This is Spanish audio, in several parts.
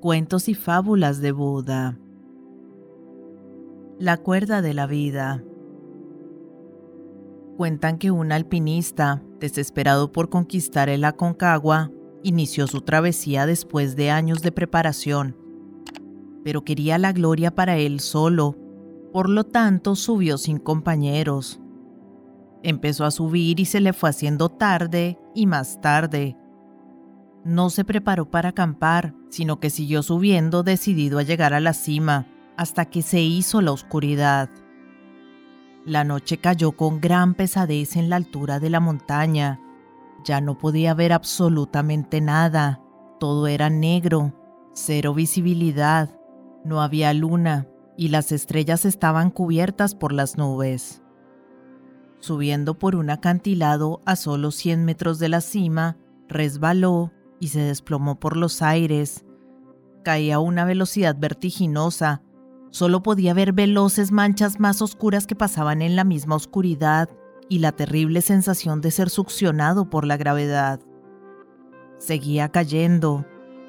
Cuentos y fábulas de Buda. La cuerda de la vida. Cuentan que un alpinista, desesperado por conquistar el Aconcagua, inició su travesía después de años de preparación, pero quería la gloria para él solo, por lo tanto subió sin compañeros. Empezó a subir y se le fue haciendo tarde y más tarde no se preparó para acampar, sino que siguió subiendo decidido a llegar a la cima, hasta que se hizo la oscuridad. La noche cayó con gran pesadez en la altura de la montaña. Ya no podía ver absolutamente nada. Todo era negro, cero visibilidad, no había luna y las estrellas estaban cubiertas por las nubes. Subiendo por un acantilado a solo 100 metros de la cima, resbaló y se desplomó por los aires. Caía a una velocidad vertiginosa. Solo podía ver veloces manchas más oscuras que pasaban en la misma oscuridad y la terrible sensación de ser succionado por la gravedad. Seguía cayendo,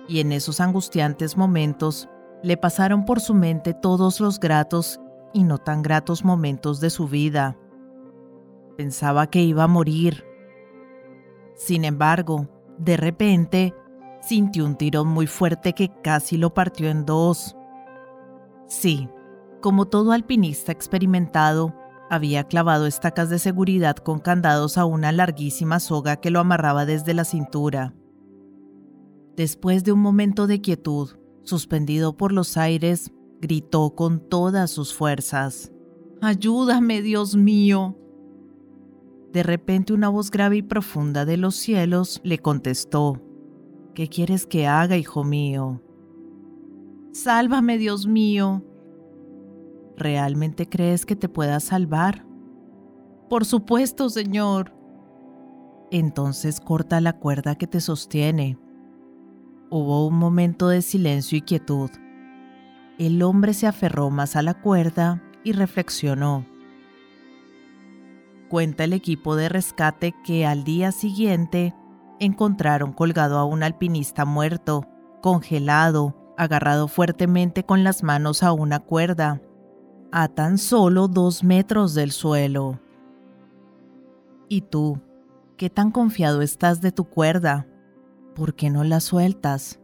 y en esos angustiantes momentos le pasaron por su mente todos los gratos y no tan gratos momentos de su vida. Pensaba que iba a morir. Sin embargo, de repente, sintió un tirón muy fuerte que casi lo partió en dos. Sí, como todo alpinista experimentado, había clavado estacas de seguridad con candados a una larguísima soga que lo amarraba desde la cintura. Después de un momento de quietud, suspendido por los aires, gritó con todas sus fuerzas. Ayúdame, Dios mío. De repente una voz grave y profunda de los cielos le contestó, ¿Qué quieres que haga, hijo mío? Sálvame, Dios mío. ¿Realmente crees que te pueda salvar? Por supuesto, Señor. Entonces corta la cuerda que te sostiene. Hubo un momento de silencio y quietud. El hombre se aferró más a la cuerda y reflexionó. Cuenta el equipo de rescate que al día siguiente encontraron colgado a un alpinista muerto, congelado, agarrado fuertemente con las manos a una cuerda, a tan solo dos metros del suelo. ¿Y tú? ¿Qué tan confiado estás de tu cuerda? ¿Por qué no la sueltas?